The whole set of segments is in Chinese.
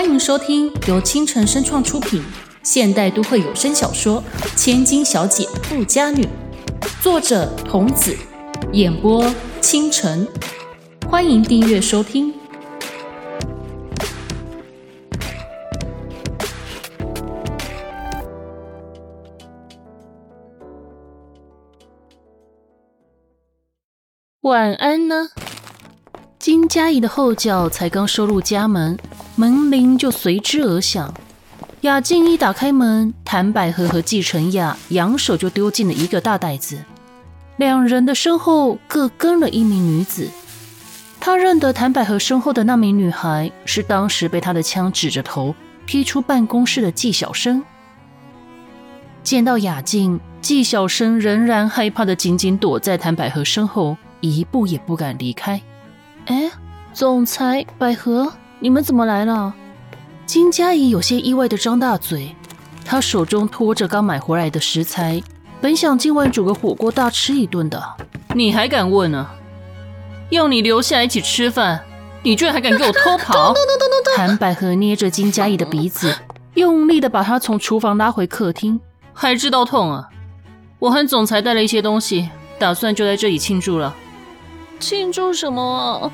欢迎收听由倾城声创出品现代都会有声小说《千金小姐富家女》，作者童子，演播倾城。欢迎订阅收听。晚安呢。金佳怡的后脚才刚收入家门，门铃就随之而响。雅静一打开门，谭百合和季承雅扬手就丢进了一个大袋子，两人的身后各跟了一名女子。他认得谭百合身后的那名女孩是当时被他的枪指着头踢出办公室的季小生。见到雅静，季小生仍然害怕的紧紧躲在谭百合身后，一步也不敢离开。哎，总裁百合，你们怎么来了？金佳怡有些意外的张大嘴，她手中托着刚买回来的食材，本想今晚煮个火锅大吃一顿的。你还敢问呢？要你留下来一起吃饭，你居然还敢给我偷跑！韩百合捏着金佳怡的鼻子，用力的把她从厨房拉回客厅。还知道痛啊？我和总裁带了一些东西，打算就在这里庆祝了。庆祝什么？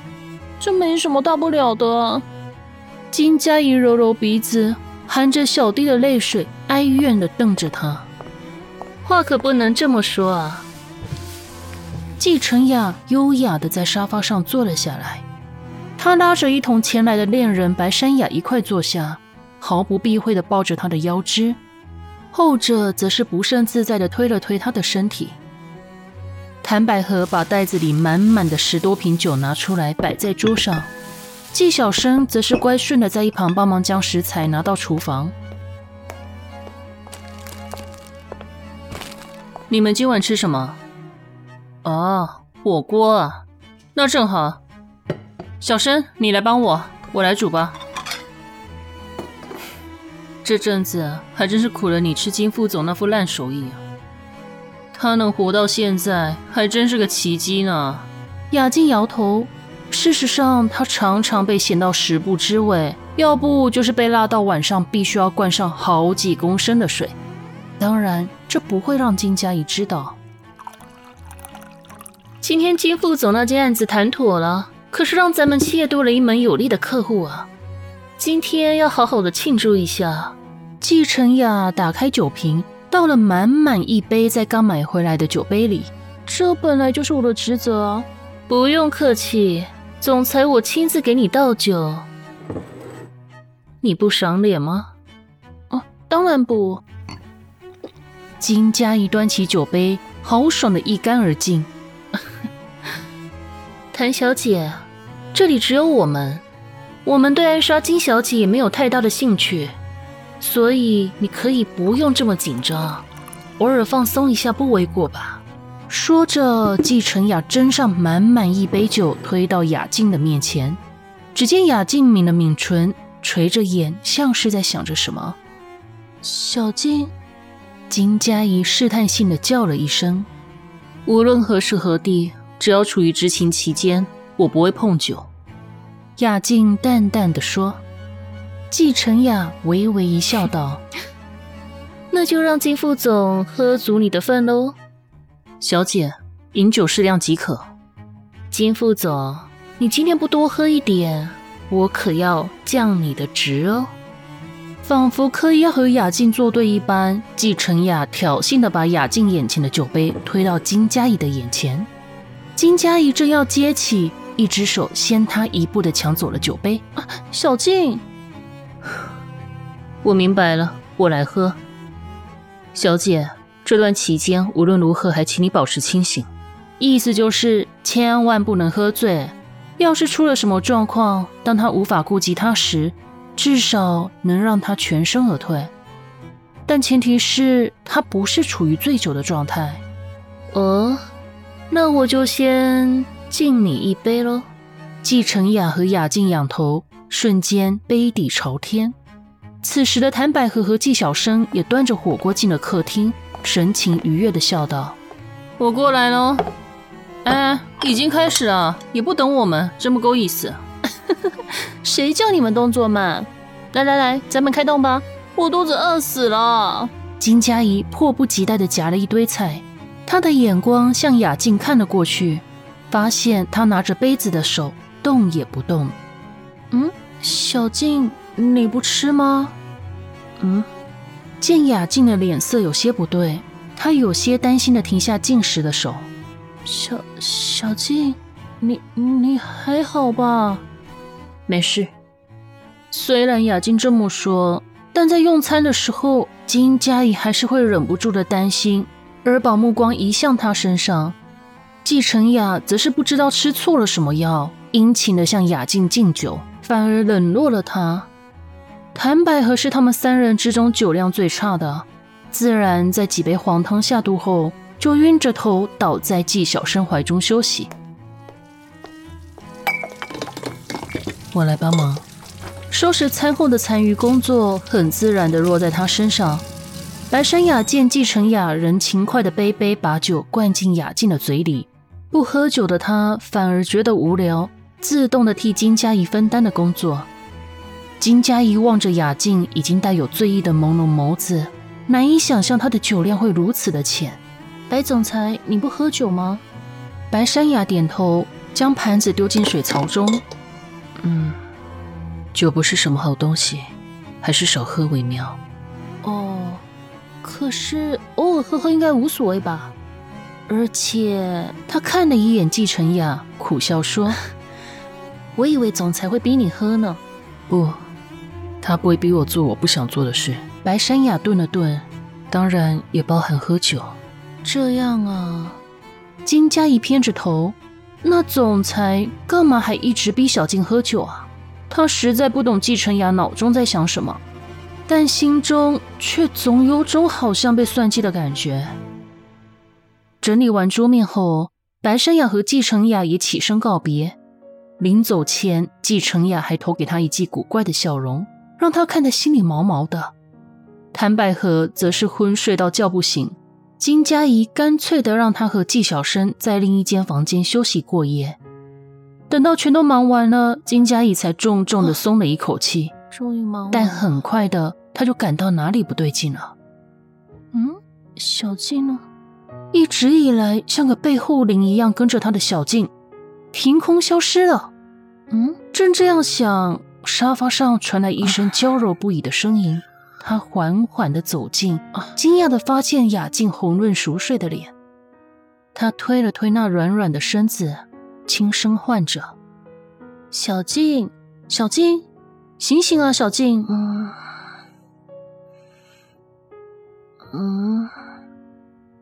这没什么大不了的。金佳怡揉揉鼻子，含着小滴的泪水，哀怨的瞪着他。话可不能这么说啊。季承雅优雅的在沙发上坐了下来，他拉着一同前来的恋人白山雅一块坐下，毫不避讳的抱着她的腰肢，后者则是不甚自在的推了推她的身体。谭百合把袋子里满满的十多瓶酒拿出来摆在桌上，季小生则是乖顺的在一旁帮忙将食材拿到厨房。你们今晚吃什么？哦，火锅啊，那正好。小生，你来帮我，我来煮吧。这阵子还真是苦了你吃金副总那副烂手艺啊。他能活到现在，还真是个奇迹呢。雅静摇头。事实上，他常常被咸到食不知味，要不就是被辣到晚上必须要灌上好几公升的水。当然，这不会让金佳怡知道。今天金副总那件案子谈妥了，可是让咱们企业多了一门有利的客户啊。今天要好好的庆祝一下。季承雅打开酒瓶。倒了满满一杯在刚买回来的酒杯里，这本来就是我的职责啊。不用客气，总裁，我亲自给你倒酒。你不赏脸吗？哦，当然不。金佳怡端起酒杯，豪爽的一干而尽。谭小姐，这里只有我们，我们对暗杀金小姐也没有太大的兴趣。所以你可以不用这么紧张，偶尔放松一下不为过吧？说着，季晨雅斟上满满一杯酒，推到雅静的面前。只见雅静抿了抿唇，垂着眼，像是在想着什么。小静，金佳怡试探性的叫了一声。无论何时何地，只要处于执勤期间，我不会碰酒。雅静淡淡的说。季晨雅微微一笑，道：“ 那就让金副总喝足你的份喽。小姐，饮酒适量即可。金副总，你今天不多喝一点，我可要降你的职哦。”仿佛刻意要和雅静作对一般，季承雅挑衅的把雅静眼前的酒杯推到金佳怡的眼前。金佳怡正要接起，一只手先他一步的抢走了酒杯。小静。我明白了，我来喝。小姐，这段期间无论如何还请你保持清醒，意思就是千万不能喝醉。要是出了什么状况，当他无法顾及他时，至少能让他全身而退。但前提是他不是处于醉酒的状态。哦，那我就先敬你一杯喽。季承雅和雅静仰头，瞬间杯底朝天。此时的谭百合和季小生也端着火锅进了客厅，神情愉悦的笑道：“我过来喽。”哎，已经开始了，也不等我们，真不够意思。谁叫你们动作慢？来来来，咱们开动吧，我肚子饿死了。金佳怡迫不及待地夹了一堆菜，她的眼光向雅静看了过去，发现她拿着杯子的手动也不动。嗯，小静，你不吃吗？嗯，见雅静的脸色有些不对，他有些担心地停下进食的手。小小静，你你还好吧？没事。虽然雅静这么说，但在用餐的时候。金佳怡还是会忍不住的担心，而把目光移向他身上。季承雅则是不知道吃错了什么药，殷勤的向雅静敬酒，反而冷落了他。谭百合是他们三人之中酒量最差的，自然在几杯黄汤下肚后，就晕着头倒在季小生怀中休息。我来帮忙。收拾餐后的残余工作，很自然地落在他身上。白山雅见纪承雅仍勤快地杯杯把酒灌进雅静的嘴里，不喝酒的他反而觉得无聊，自动地替金佳怡分担的工作。金佳怡望着雅静已经带有醉意的朦胧眸子，难以想象她的酒量会如此的浅。白总裁，你不喝酒吗？白山雅点头，将盘子丢进水槽中。嗯。酒不是什么好东西，还是少喝为妙。哦，可是偶尔喝喝应该无所谓吧？而且他看了一眼季晨雅，苦笑说：“ 我以为总裁会逼你喝呢。”不，他不会逼我做我不想做的事。白山雅顿了顿，当然也包含喝酒。这样啊，金佳怡偏着头，那总裁干嘛还一直逼小静喝酒啊？他实在不懂季承雅脑中在想什么，但心中却总有种好像被算计的感觉。整理完桌面后，白山雅和季承雅也起身告别。临走前，季承雅还投给他一记古怪的笑容，让他看得心里毛毛的。谭百合则是昏睡到叫不醒，金佳怡干脆的让他和纪晓生在另一间房间休息过夜。等到全都忙完了，金佳怡才重重的松了一口气。终于忙完，但很快的，他就感到哪里不对劲了。嗯，小静呢？一直以来像个背后灵一样跟着他的小静，凭空消失了。嗯，正这样想，沙发上传来一声娇柔不已的声音。他缓缓的走近，惊讶的发现雅静红润熟睡的脸。他推了推那软软的身子。轻声唤着：“小静，小静，醒醒啊，小静！”嗯，嗯，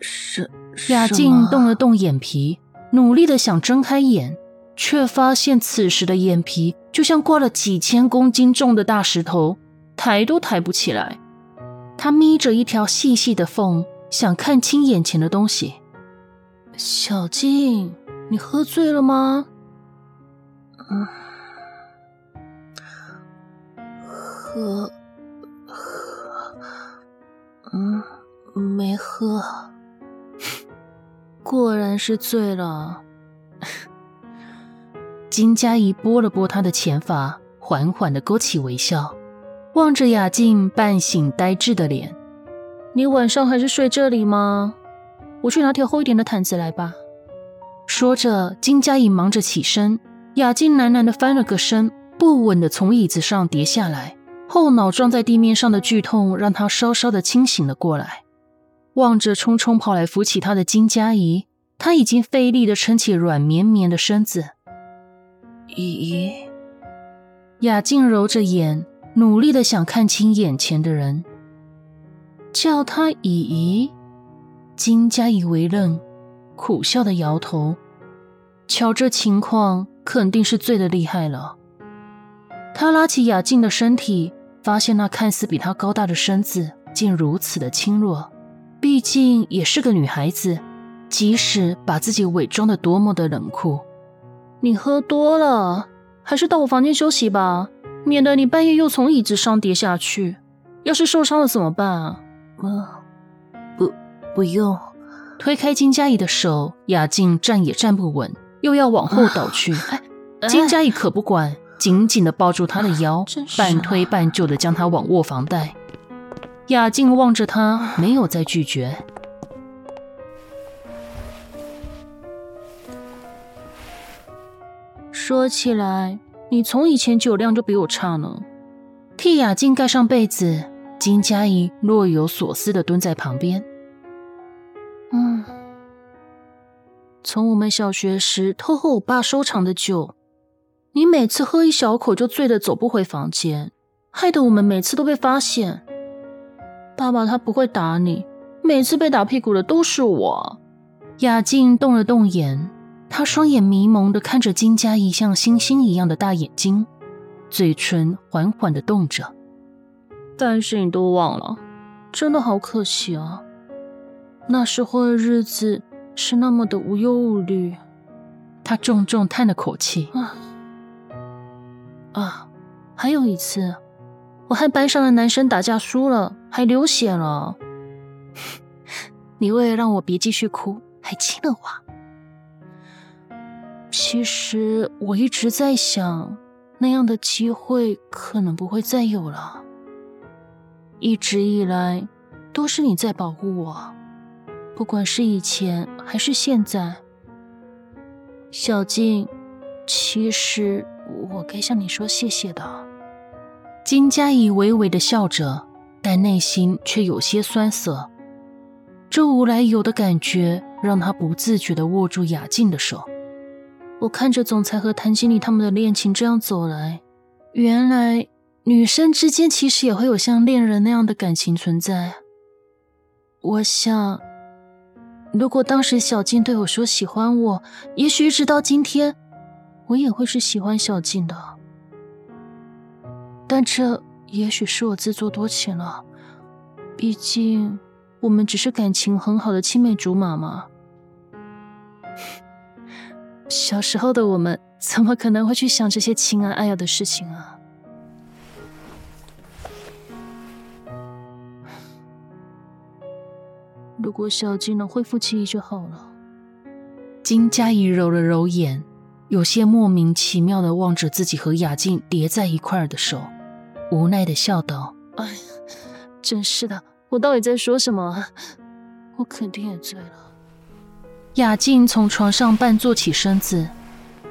是雅静动了动眼皮，努力的想睁开眼，却发现此时的眼皮就像挂了几千公斤重的大石头，抬都抬不起来。他眯着一条细细的缝，想看清眼前的东西。小静。你喝醉了吗？嗯，喝喝，嗯，没喝。果然是醉了。金佳怡拨了拨他的前发，缓缓的勾起微笑，望着雅静半醒呆滞的脸。你晚上还是睡这里吗？我去拿条厚一点的毯子来吧。说着，金佳怡忙着起身，雅静喃喃的翻了个身，不稳的从椅子上跌下来，后脑撞在地面上的剧痛让她稍稍的清醒了过来。望着匆匆跑来扶起她的金佳怡，她已经费力的撑起软绵绵的身子。姨姨，雅静揉着眼，努力的想看清眼前的人，叫他姨姨。金佳怡为愣。苦笑的摇头，瞧这情况，肯定是醉的厉害了。他拉起雅静的身体，发现那看似比他高大的身子竟如此的轻弱。毕竟也是个女孩子，即使把自己伪装的多么的冷酷，你喝多了，还是到我房间休息吧，免得你半夜又从椅子上跌下去。要是受伤了怎么办啊？啊，不，不用。推开金佳怡的手，雅静站也站不稳，又要往后倒去。金佳怡可不管，紧紧的抱住她的腰，半推半就的将她往卧房带。雅静望着他，没有再拒绝。说起来，你从以前酒量就比我差呢。替雅静盖上被子，金佳怡若有所思的蹲在旁边。嗯，从我们小学时偷喝我爸收藏的酒，你每次喝一小口就醉得走不回房间，害得我们每次都被发现。爸爸他不会打你，每次被打屁股的都是我。雅静动了动眼。他双眼迷蒙的看着金佳怡像星星一样的大眼睛，嘴唇缓缓的动着。但是你都忘了，真的好可惜啊！那时候的日子是那么的无忧无虑。他重重叹了口气。啊啊，还有一次，我和班上的男生打架输了，还流血了。你为了让我别继续哭，还亲了我。其实我一直在想，那样的机会可能不会再有了。一直以来，都是你在保护我，不管是以前还是现在。小静，其实我该向你说谢谢的。金佳怡微微的笑着，但内心却有些酸涩。这无来由的感觉让她不自觉的握住雅静的手。我看着总裁和谭经理他们的恋情这样走来，原来女生之间其实也会有像恋人那样的感情存在。我想，如果当时小静对我说喜欢我，也许一直到今天，我也会是喜欢小静的。但这也许是我自作多情了，毕竟我们只是感情很好的青梅竹马嘛。小时候的我们怎么可能会去想这些情爱爱要的事情啊？如果小金能恢复记忆就好了。金佳怡揉了揉眼，有些莫名其妙的望着自己和雅静叠在一块儿的手，无奈的笑道：“哎，真是的，我到底在说什么？我肯定也醉了。”雅静从床上半坐起身子，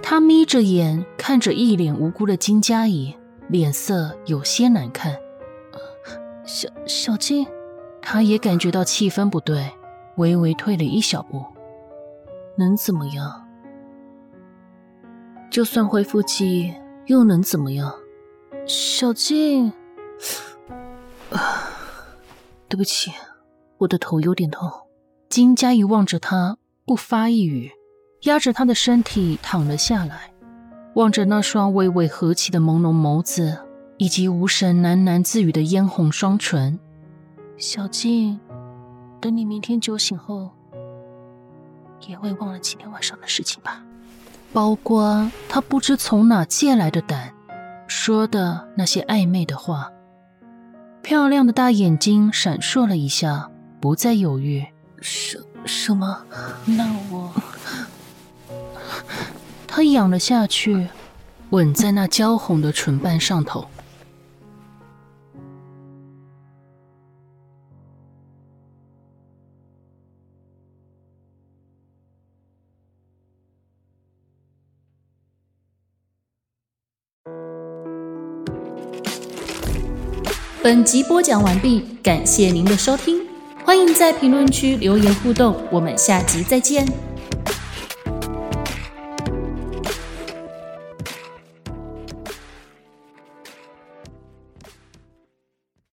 她眯着眼看着一脸无辜的金佳怡，脸色有些难看。小小静，她也感觉到气氛不对，微微退了一小步。能怎么样？就算恢复记忆，又能怎么样？小静，啊，对不起，我的头有点痛。金佳怡望着他。不发一语，压着他的身体躺了下来，望着那双微微合起的朦胧眸子，以及无神喃喃自语的嫣红双唇。小静，等你明天酒醒后，也会忘了今天晚上的事情吧。包括他不知从哪借来的胆，说的那些暧昧的话。漂亮的大眼睛闪烁了一下，不再犹豫。什？什么？那我……他仰了下去，吻在那娇红的唇瓣上头。本集播讲完毕，感谢您的收听。欢迎在评论区留言互动，我们下集再见。